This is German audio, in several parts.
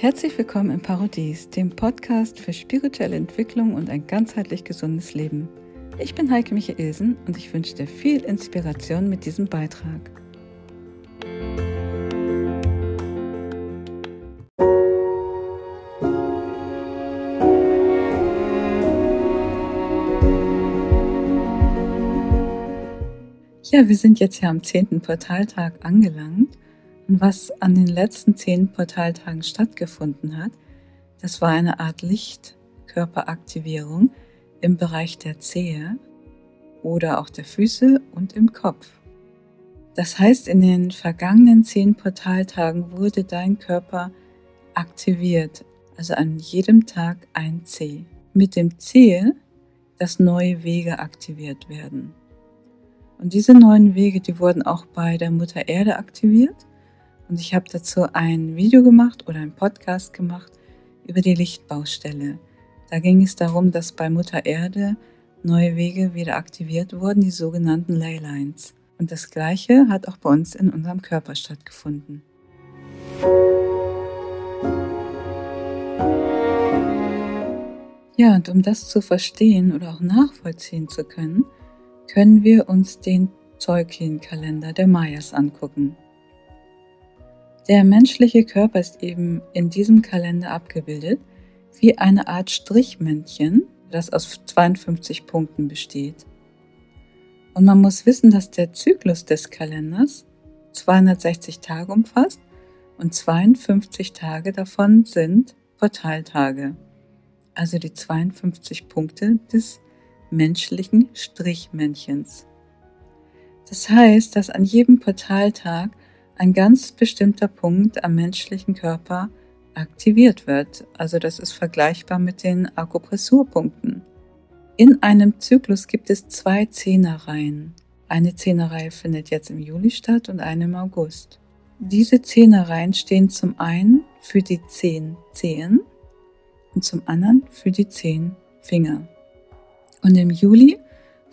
Herzlich willkommen im Parodies, dem Podcast für spirituelle Entwicklung und ein ganzheitlich gesundes Leben. Ich bin Heike Michaelsen und ich wünsche dir viel Inspiration mit diesem Beitrag. Ja, wir sind jetzt ja am zehnten Portaltag angelangt und was an den letzten zehn Portaltagen stattgefunden hat, das war eine Art Lichtkörperaktivierung im Bereich der Zehe oder auch der Füße und im Kopf. Das heißt, in den vergangenen zehn Portaltagen wurde dein Körper aktiviert, also an jedem Tag ein C, mit dem Ziel, dass neue Wege aktiviert werden. Und diese neuen Wege, die wurden auch bei der Mutter Erde aktiviert und ich habe dazu ein Video gemacht oder einen Podcast gemacht über die Lichtbaustelle. Da ging es darum, dass bei Mutter Erde neue Wege wieder aktiviert wurden, die sogenannten Leylines. Und das Gleiche hat auch bei uns in unserem Körper stattgefunden. Ja, und um das zu verstehen oder auch nachvollziehen zu können, können wir uns den Tolkien-Kalender der Mayas angucken. Der menschliche Körper ist eben in diesem Kalender abgebildet wie eine Art Strichmännchen, das aus 52 Punkten besteht. Und man muss wissen, dass der Zyklus des Kalenders 260 Tage umfasst und 52 Tage davon sind Portaltage, also die 52 Punkte des menschlichen Strichmännchens. Das heißt, dass an jedem Portaltag ein ganz bestimmter Punkt am menschlichen Körper aktiviert wird. Also das ist vergleichbar mit den Akupressurpunkten. In einem Zyklus gibt es zwei Zehnerreihen. Eine Zehnerreihe findet jetzt im Juli statt und eine im August. Diese Zehnerreihen stehen zum einen für die zehn Zehen und zum anderen für die zehn Finger. Und im Juli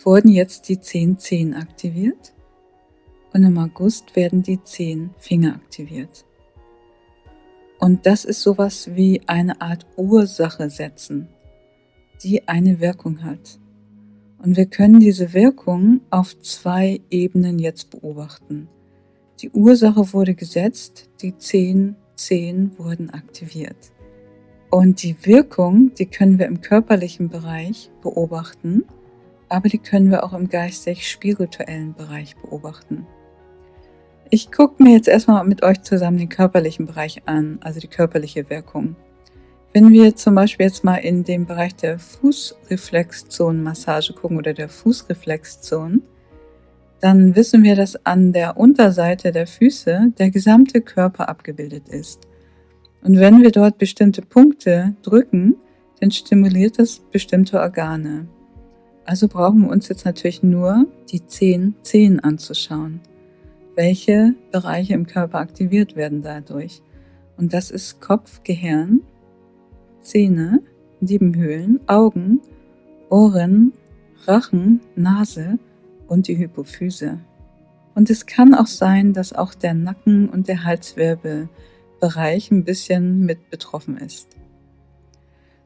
wurden jetzt die zehn Zehen aktiviert und im August werden die zehn Finger aktiviert. Und das ist sowas wie eine Art Ursache setzen, die eine Wirkung hat. Und wir können diese Wirkung auf zwei Ebenen jetzt beobachten. Die Ursache wurde gesetzt, die zehn Zehen wurden aktiviert. Und die Wirkung, die können wir im körperlichen Bereich beobachten, aber die können wir auch im geistig-spirituellen Bereich beobachten. Ich gucke mir jetzt erstmal mit euch zusammen den körperlichen Bereich an, also die körperliche Wirkung. Wenn wir zum Beispiel jetzt mal in den Bereich der Fußreflexzonenmassage gucken oder der Fußreflexzonen, dann wissen wir, dass an der Unterseite der Füße der gesamte Körper abgebildet ist. Und wenn wir dort bestimmte Punkte drücken, dann stimuliert das bestimmte Organe. Also brauchen wir uns jetzt natürlich nur die zehn Zehen anzuschauen welche Bereiche im Körper aktiviert werden dadurch. Und das ist Kopf, Gehirn, Zähne, Nebenhöhlen, Augen, Ohren, Rachen, Nase und die Hypophyse. Und es kann auch sein, dass auch der Nacken und der Halswirbelbereich ein bisschen mit betroffen ist.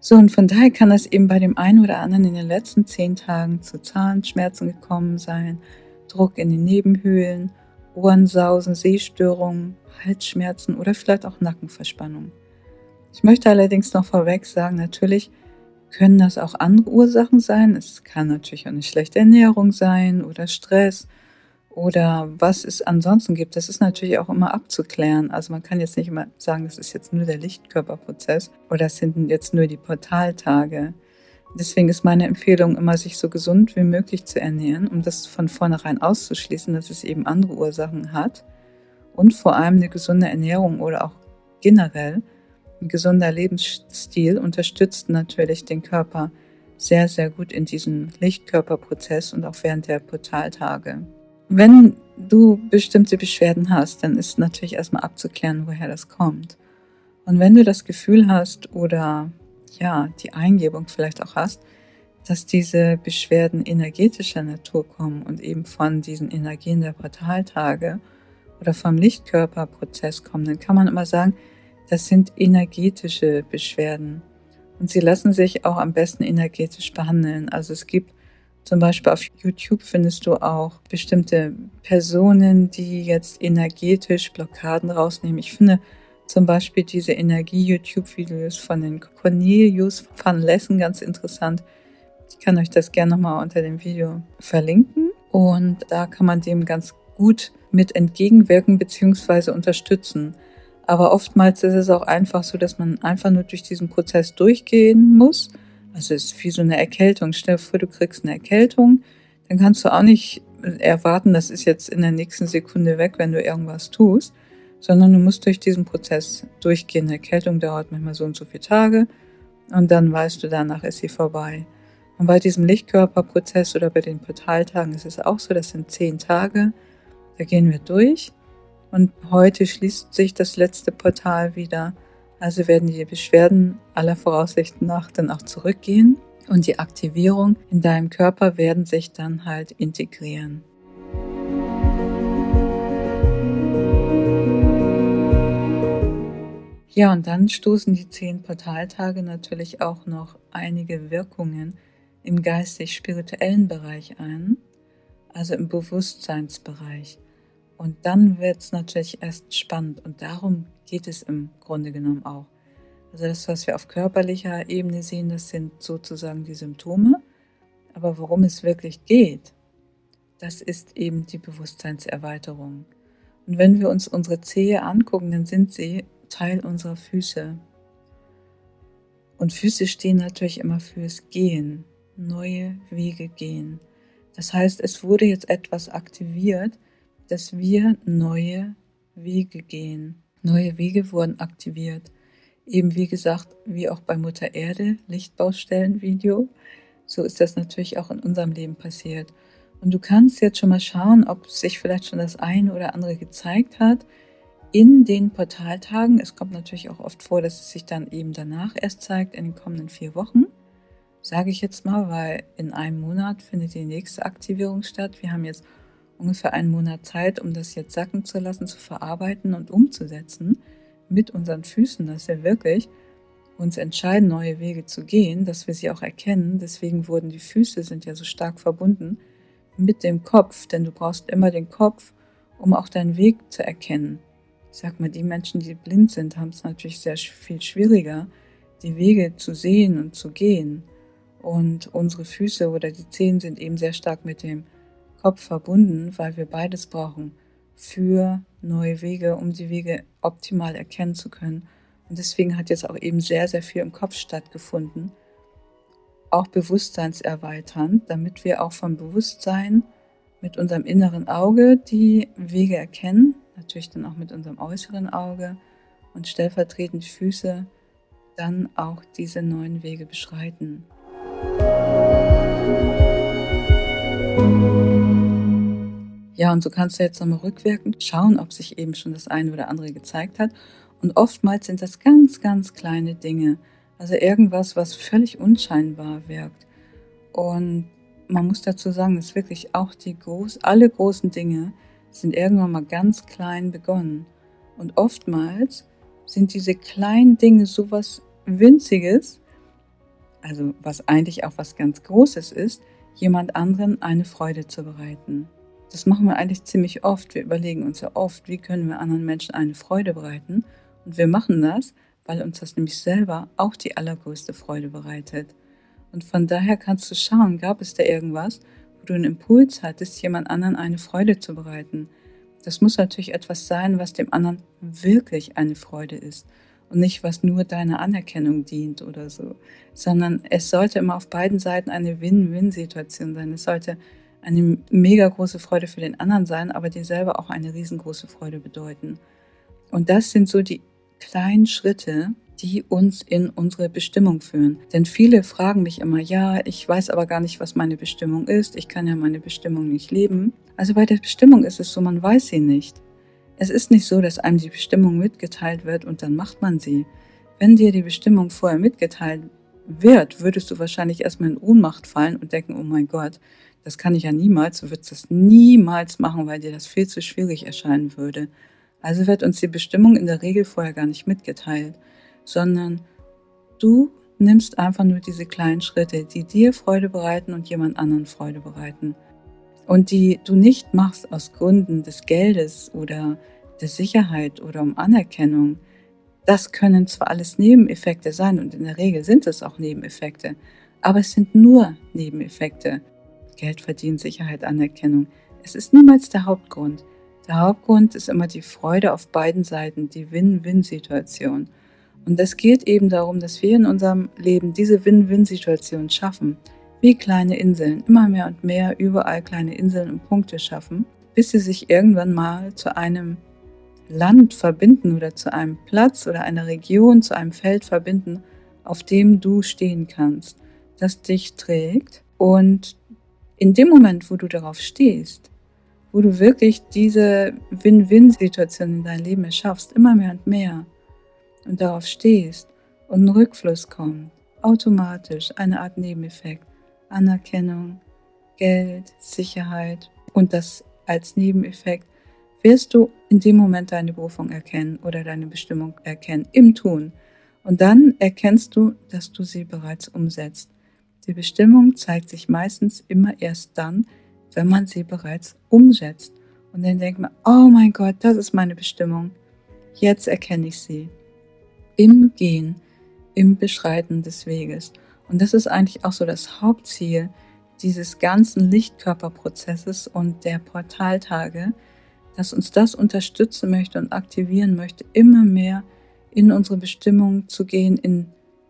So, und von daher kann es eben bei dem einen oder anderen in den letzten zehn Tagen zu Zahnschmerzen gekommen sein, Druck in den Nebenhöhlen Ohrensausen, Sehstörungen, Halsschmerzen oder vielleicht auch Nackenverspannung. Ich möchte allerdings noch vorweg sagen, natürlich können das auch andere Ursachen sein. Es kann natürlich auch eine schlechte Ernährung sein oder Stress oder was es ansonsten gibt. Das ist natürlich auch immer abzuklären. Also man kann jetzt nicht immer sagen, das ist jetzt nur der Lichtkörperprozess oder das sind jetzt nur die Portaltage. Deswegen ist meine Empfehlung immer, sich so gesund wie möglich zu ernähren, um das von vornherein auszuschließen, dass es eben andere Ursachen hat. Und vor allem eine gesunde Ernährung oder auch generell ein gesunder Lebensstil unterstützt natürlich den Körper sehr, sehr gut in diesem Lichtkörperprozess und auch während der Portaltage. Wenn du bestimmte Beschwerden hast, dann ist natürlich erstmal abzuklären, woher das kommt. Und wenn du das Gefühl hast oder ja, die Eingebung vielleicht auch hast, dass diese Beschwerden energetischer Natur kommen und eben von diesen Energien der Portaltage oder vom Lichtkörperprozess kommen, dann kann man immer sagen, das sind energetische Beschwerden. Und sie lassen sich auch am besten energetisch behandeln. Also es gibt zum Beispiel auf YouTube findest du auch bestimmte Personen, die jetzt energetisch Blockaden rausnehmen. Ich finde zum Beispiel diese Energie-YouTube-Videos von den Cornelius van Lessen ganz interessant. Ich kann euch das gerne nochmal unter dem Video verlinken. Und da kann man dem ganz gut mit entgegenwirken bzw. unterstützen. Aber oftmals ist es auch einfach so, dass man einfach nur durch diesen Prozess durchgehen muss also es ist wie so eine Erkältung. Stell dir vor, du kriegst eine Erkältung, dann kannst du auch nicht erwarten, das ist jetzt in der nächsten Sekunde weg, wenn du irgendwas tust, sondern du musst durch diesen Prozess durchgehen. Eine Erkältung dauert manchmal so und so viele Tage und dann weißt du, danach ist sie vorbei. Und bei diesem Lichtkörperprozess oder bei den Portaltagen ist es auch so, das sind zehn Tage, da gehen wir durch und heute schließt sich das letzte Portal wieder also werden die Beschwerden aller Voraussichten nach dann auch zurückgehen und die Aktivierung in deinem Körper werden sich dann halt integrieren. Ja, und dann stoßen die zehn Portaltage natürlich auch noch einige Wirkungen im geistig-spirituellen Bereich ein, also im Bewusstseinsbereich. Und dann wird es natürlich erst spannend und darum geht es im Grunde genommen auch. Also das, was wir auf körperlicher Ebene sehen, das sind sozusagen die Symptome. Aber worum es wirklich geht, das ist eben die Bewusstseinserweiterung. Und wenn wir uns unsere Zehe angucken, dann sind sie Teil unserer Füße. Und Füße stehen natürlich immer fürs Gehen, neue Wege gehen. Das heißt, es wurde jetzt etwas aktiviert, dass wir neue Wege gehen. Neue Wege wurden aktiviert. Eben wie gesagt, wie auch bei Mutter Erde, Lichtbaustellenvideo, so ist das natürlich auch in unserem Leben passiert. Und du kannst jetzt schon mal schauen, ob sich vielleicht schon das eine oder andere gezeigt hat in den Portaltagen. Es kommt natürlich auch oft vor, dass es sich dann eben danach erst zeigt, in den kommenden vier Wochen. Sage ich jetzt mal, weil in einem Monat findet die nächste Aktivierung statt. Wir haben jetzt ungefähr einen Monat Zeit, um das jetzt sacken zu lassen, zu verarbeiten und umzusetzen mit unseren Füßen, dass wir wirklich uns entscheiden, neue Wege zu gehen, dass wir sie auch erkennen. Deswegen wurden die Füße sind ja so stark verbunden mit dem Kopf, denn du brauchst immer den Kopf, um auch deinen Weg zu erkennen. Ich sag mal, die Menschen, die blind sind, haben es natürlich sehr viel schwieriger, die Wege zu sehen und zu gehen. Und unsere Füße oder die Zehen sind eben sehr stark mit dem Kopf verbunden, weil wir beides brauchen für neue Wege, um die Wege optimal erkennen zu können. Und deswegen hat jetzt auch eben sehr, sehr viel im Kopf stattgefunden, auch bewusstseinserweiternd, damit wir auch vom Bewusstsein mit unserem inneren Auge die Wege erkennen, natürlich dann auch mit unserem äußeren Auge und stellvertretend Füße dann auch diese neuen Wege beschreiten. Ja, und so kannst du jetzt nochmal rückwirkend schauen, ob sich eben schon das eine oder andere gezeigt hat. Und oftmals sind das ganz, ganz kleine Dinge. Also irgendwas, was völlig unscheinbar wirkt. Und man muss dazu sagen, dass wirklich auch die groß, alle großen Dinge sind irgendwann mal ganz klein begonnen. Und oftmals sind diese kleinen Dinge sowas Winziges, also was eigentlich auch was ganz Großes ist, jemand anderen eine Freude zu bereiten. Das machen wir eigentlich ziemlich oft. Wir überlegen uns ja oft, wie können wir anderen Menschen eine Freude bereiten. Und wir machen das, weil uns das nämlich selber auch die allergrößte Freude bereitet. Und von daher kannst du schauen, gab es da irgendwas, wo du einen Impuls hattest, jemand anderen eine Freude zu bereiten. Das muss natürlich etwas sein, was dem anderen wirklich eine Freude ist und nicht, was nur deiner Anerkennung dient oder so, sondern es sollte immer auf beiden Seiten eine Win-Win-Situation sein. Es sollte eine mega große Freude für den anderen sein, aber dir selber auch eine riesengroße Freude bedeuten. Und das sind so die kleinen Schritte, die uns in unsere Bestimmung führen. Denn viele fragen mich immer, ja, ich weiß aber gar nicht, was meine Bestimmung ist. Ich kann ja meine Bestimmung nicht leben. Also bei der Bestimmung ist es so, man weiß sie nicht. Es ist nicht so, dass einem die Bestimmung mitgeteilt wird und dann macht man sie. Wenn dir die Bestimmung vorher mitgeteilt wird, würdest du wahrscheinlich erstmal in Ohnmacht fallen und denken, oh mein Gott, das kann ich ja niemals, du würdest das niemals machen, weil dir das viel zu schwierig erscheinen würde. Also wird uns die Bestimmung in der Regel vorher gar nicht mitgeteilt, sondern du nimmst einfach nur diese kleinen Schritte, die dir Freude bereiten und jemand anderen Freude bereiten. Und die du nicht machst aus Gründen des Geldes oder der Sicherheit oder um Anerkennung. Das können zwar alles Nebeneffekte sein und in der Regel sind es auch Nebeneffekte, aber es sind nur Nebeneffekte. Geld verdienen, Sicherheit, Anerkennung. Es ist niemals der Hauptgrund. Der Hauptgrund ist immer die Freude auf beiden Seiten, die Win-Win-Situation. Und es geht eben darum, dass wir in unserem Leben diese Win-Win-Situation schaffen, wie kleine Inseln, immer mehr und mehr überall kleine Inseln und Punkte schaffen, bis sie sich irgendwann mal zu einem Land verbinden oder zu einem Platz oder einer Region, zu einem Feld verbinden, auf dem du stehen kannst, das dich trägt. Und in dem Moment, wo du darauf stehst, wo du wirklich diese Win-Win-Situation in dein Leben erschaffst, immer mehr und mehr, und darauf stehst und ein Rückfluss kommt, automatisch eine Art Nebeneffekt, Anerkennung, Geld, Sicherheit und das als Nebeneffekt wirst du in dem Moment deine Berufung erkennen oder deine Bestimmung erkennen im Tun. Und dann erkennst du, dass du sie bereits umsetzt. Die Bestimmung zeigt sich meistens immer erst dann, wenn man sie bereits umsetzt. Und dann denkt man, oh mein Gott, das ist meine Bestimmung. Jetzt erkenne ich sie. Im Gehen, im Beschreiten des Weges. Und das ist eigentlich auch so das Hauptziel dieses ganzen Lichtkörperprozesses und der Portaltage, dass uns das unterstützen möchte und aktivieren möchte, immer mehr in unsere Bestimmung zu gehen, in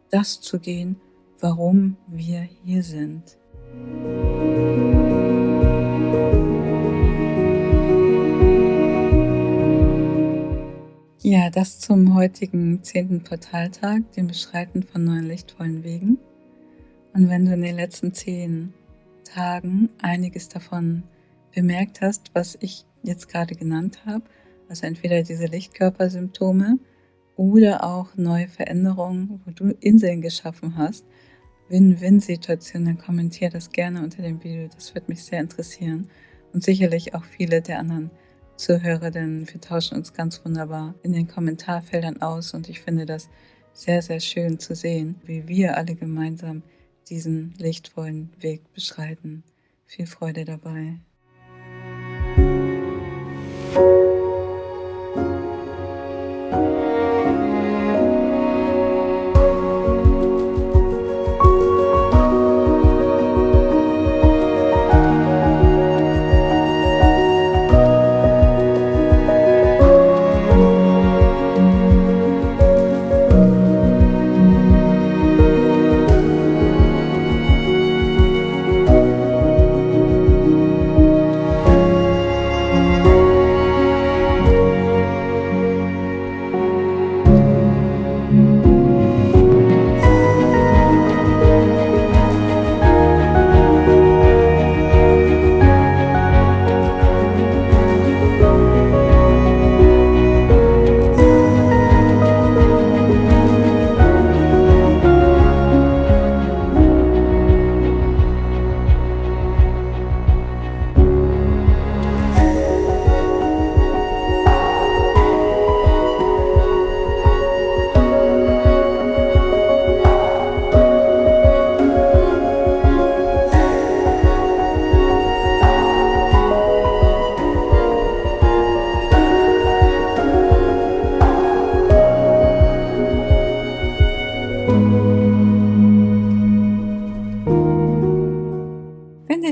das zu gehen, warum wir hier sind. Ja, das zum heutigen zehnten Portaltag, dem Beschreiten von neuen lichtvollen Wegen. Und wenn du in den letzten zehn Tagen einiges davon bemerkt hast, was ich jetzt gerade genannt habe, also entweder diese Lichtkörpersymptome oder auch neue Veränderungen, wo du Inseln geschaffen hast, Win-Win-Situationen, dann kommentier das gerne unter dem Video. Das wird mich sehr interessieren und sicherlich auch viele der anderen Zuhörer, denn wir tauschen uns ganz wunderbar in den Kommentarfeldern aus und ich finde das sehr, sehr schön zu sehen, wie wir alle gemeinsam diesen lichtvollen Weg beschreiten. Viel Freude dabei.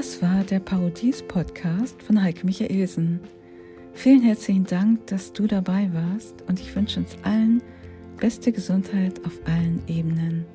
Das war der Parodies-Podcast von Heike Michaelsen. Vielen herzlichen Dank, dass du dabei warst und ich wünsche uns allen beste Gesundheit auf allen Ebenen.